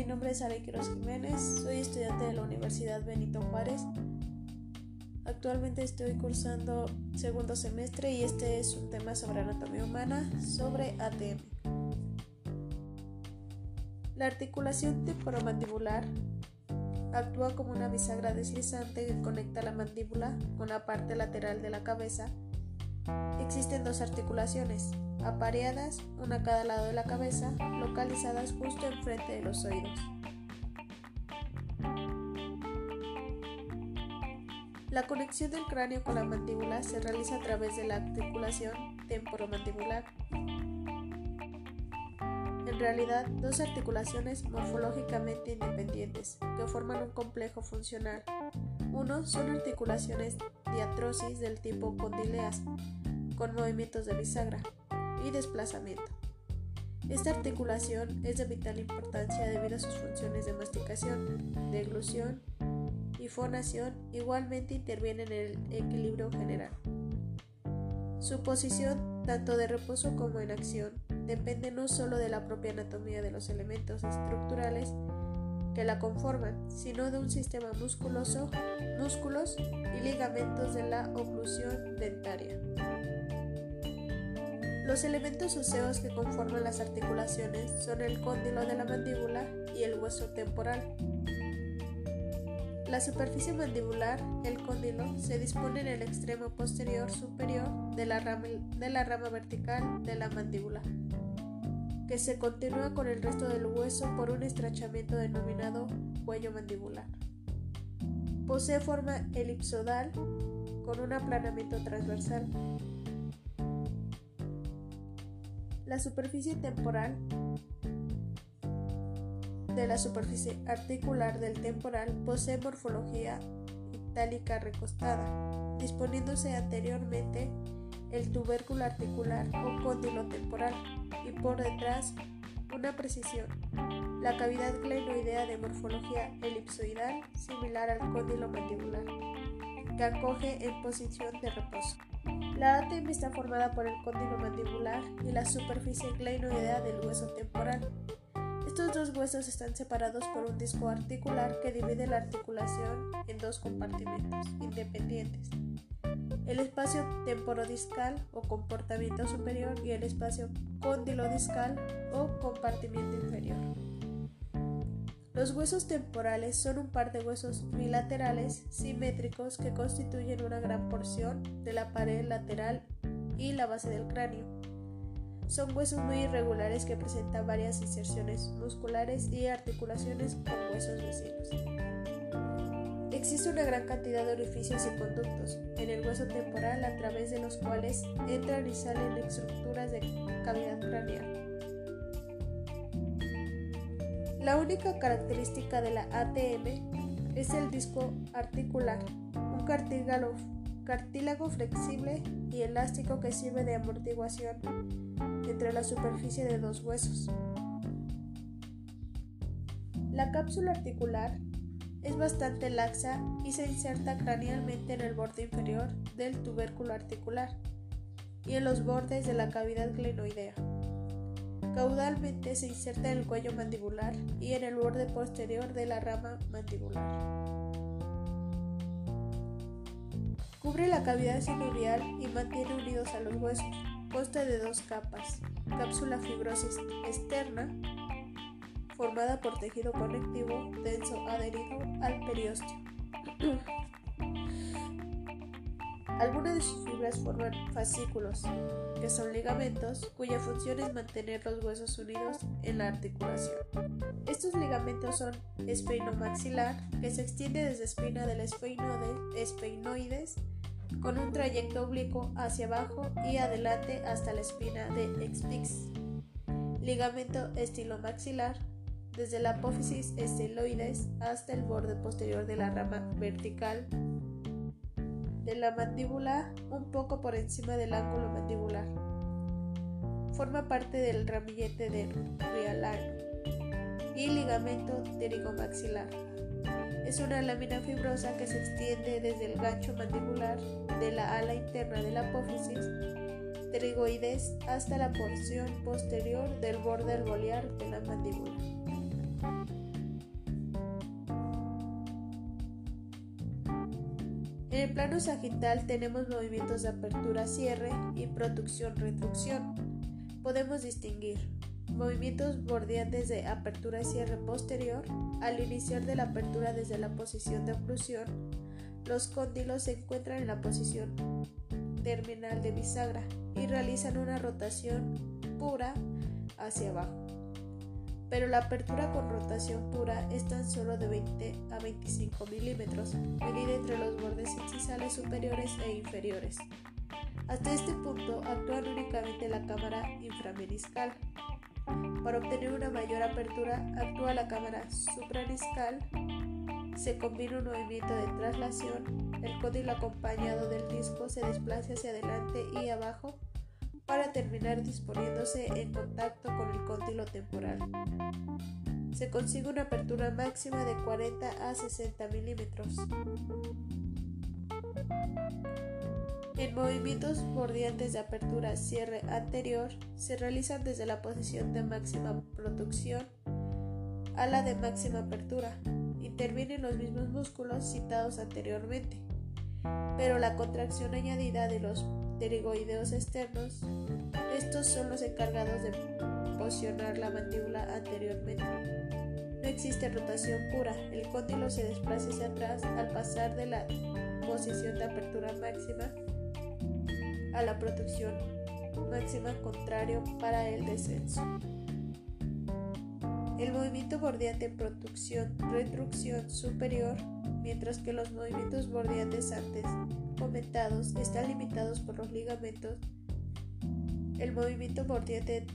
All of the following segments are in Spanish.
mi nombre es Quiroz Jiménez, soy estudiante de la Universidad Benito Juárez. Actualmente estoy cursando segundo semestre y este es un tema sobre anatomía humana, sobre ATM. La articulación temporomandibular actúa como una bisagra deslizante que conecta la mandíbula con la parte lateral de la cabeza. Existen dos articulaciones, apareadas, una a cada lado de la cabeza, localizadas justo enfrente de los oídos. La conexión del cráneo con la mandíbula se realiza a través de la articulación temporomandibular. En realidad, dos articulaciones morfológicamente independientes que forman un complejo funcional. Uno son articulaciones diatrosis del tipo condileas, con movimientos de bisagra, y desplazamiento. Esta articulación es de vital importancia debido a sus funciones de masticación, deglución y fonación, igualmente interviene en el equilibrio general. Su posición, tanto de reposo como en acción, depende no solo de la propia anatomía de los elementos estructurales que la conforman, sino de un sistema musculoso, músculos y ligamentos de la oclusión dentaria. Los elementos óseos que conforman las articulaciones son el cóndilo de la mandíbula y el hueso temporal. La superficie mandibular, el cóndilo, se dispone en el extremo posterior superior de la rama, de la rama vertical de la mandíbula, que se continúa con el resto del hueso por un estrechamiento denominado cuello mandibular. Posee forma elipsodal con un aplanamiento transversal La superficie temporal de la superficie articular del temporal posee morfología itálica recostada, disponiéndose anteriormente el tubérculo articular o cóndilo temporal y por detrás una precisión, la cavidad glenoidea de morfología elipsoidal similar al cóndilo mandibular, que acoge en posición de reposo. La ATM está formada por el cóndilo mandibular y la superficie glenoidea del hueso temporal. Estos dos huesos están separados por un disco articular que divide la articulación en dos compartimentos independientes. El espacio temporodiscal o comportamiento superior y el espacio condilodiscal o compartimiento inferior. Los huesos temporales son un par de huesos bilaterales simétricos que constituyen una gran porción de la pared lateral y la base del cráneo. Son huesos muy irregulares que presentan varias inserciones musculares y articulaciones con huesos vecinos. Existe una gran cantidad de orificios y conductos en el hueso temporal a través de los cuales entran y salen estructuras de cavidad craneal. La única característica de la ATM es el disco articular, un cartílago, flexible y elástico que sirve de amortiguación entre la superficie de dos huesos. La cápsula articular es bastante laxa y se inserta cranealmente en el borde inferior del tubérculo articular y en los bordes de la cavidad glenoidea. Caudalmente se inserta en el cuello mandibular y en el borde posterior de la rama mandibular. Cubre la cavidad sinovial y mantiene unidos a los huesos. Consta de dos capas. Cápsula fibrosis externa, formada por tejido conectivo denso adherido al periósteo. Algunas de sus fibras forman fascículos, que son ligamentos cuya función es mantener los huesos unidos en la articulación. Estos ligamentos son espeinomaxilar, que se extiende desde espina del espeinoides con un trayecto oblicuo hacia abajo y adelante hasta la espina de expix. Ligamento estilomaxilar, desde la apófisis esteloides hasta el borde posterior de la rama vertical de la mandíbula un poco por encima del ángulo mandibular. Forma parte del ramillete de rialano y ligamento pterigomaxilar. Es una lámina fibrosa que se extiende desde el gancho mandibular de la ala interna de la apófisis pterigoides hasta la porción posterior del borde alveolar de la mandíbula. Plano sagital tenemos movimientos de apertura-cierre y producción-reducción. Podemos distinguir movimientos bordeantes de apertura y cierre posterior. Al iniciar de la apertura desde la posición de oclusión, los cóndilos se encuentran en la posición terminal de bisagra y realizan una rotación pura hacia abajo pero la apertura con rotación pura es tan solo de 20 a 25 milímetros, medida entre los bordes incisales superiores e inferiores. Hasta este punto actúa únicamente la cámara inframeniscal. Para obtener una mayor apertura actúa la cámara supraniscal. Se combina un movimiento de traslación, el código acompañado del disco se desplaza hacia adelante y abajo para terminar disponiéndose en contacto con el cóndilo temporal. Se consigue una apertura máxima de 40 a 60 milímetros. En movimientos bordeantes de apertura cierre anterior se realizan desde la posición de máxima producción a la de máxima apertura. Intervienen los mismos músculos citados anteriormente, pero la contracción añadida de los pterigoideos externos. Estos son los encargados de posicionar la mandíbula anteriormente. No existe rotación pura, el cóndilo se desplaza hacia atrás al pasar de la posición de apertura máxima a la producción máxima contrario para el descenso. El movimiento bordeante producción retrucción superior, mientras que los movimientos bordeantes antes comentados están limitados por los ligamentos. El movimiento bordiente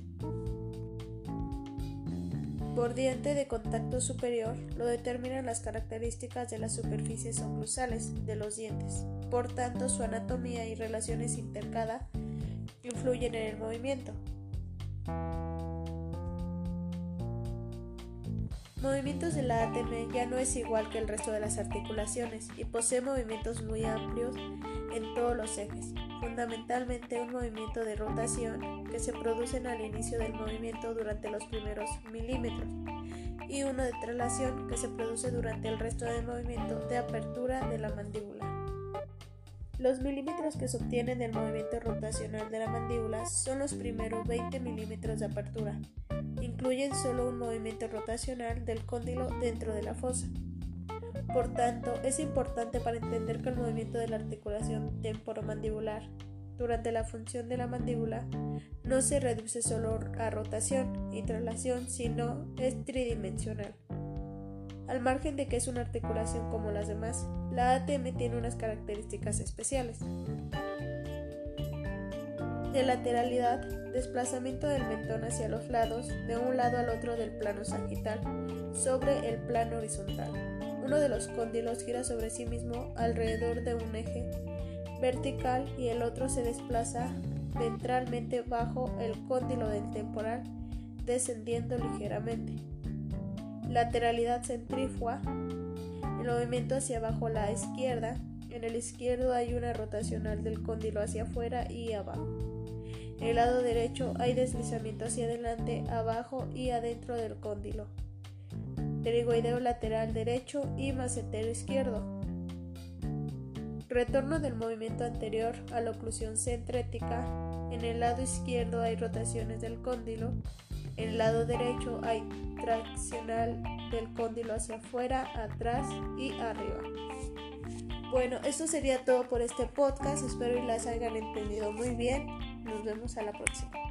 de contacto superior lo determinan las características de las superficies oclusales de los dientes. Por tanto, su anatomía y relaciones intercada influyen en el movimiento. Movimientos de la ATM ya no es igual que el resto de las articulaciones y posee movimientos muy amplios en todos los ejes, fundamentalmente un movimiento de rotación que se produce al inicio del movimiento durante los primeros milímetros y uno de traslación que se produce durante el resto del movimiento de apertura de la mandíbula. Los milímetros que se obtienen del movimiento rotacional de la mandíbula son los primeros 20 milímetros de apertura incluyen solo un movimiento rotacional del cóndilo dentro de la fosa. Por tanto, es importante para entender que el movimiento de la articulación temporomandibular durante la función de la mandíbula no se reduce solo a rotación y traslación, sino es tridimensional. Al margen de que es una articulación como las demás, la ATM tiene unas características especiales de lateralidad, desplazamiento del mentón hacia los lados, de un lado al otro del plano sagital, sobre el plano horizontal. Uno de los cóndilos gira sobre sí mismo alrededor de un eje vertical y el otro se desplaza ventralmente bajo el cóndilo del temporal, descendiendo ligeramente. Lateralidad centrífuga, movimiento hacia abajo a la izquierda, en el izquierdo hay una rotacional del cóndilo hacia afuera y abajo. En el lado derecho hay deslizamiento hacia adelante, abajo y adentro del cóndilo. Pterigoideo lateral derecho y macetero izquierdo. Retorno del movimiento anterior a la oclusión centrética. En el lado izquierdo hay rotaciones del cóndilo. En el lado derecho hay traccional del cóndilo hacia afuera, atrás y arriba. Bueno, esto sería todo por este podcast. Espero que las hayan entendido muy bien. Nos vemos a la próxima.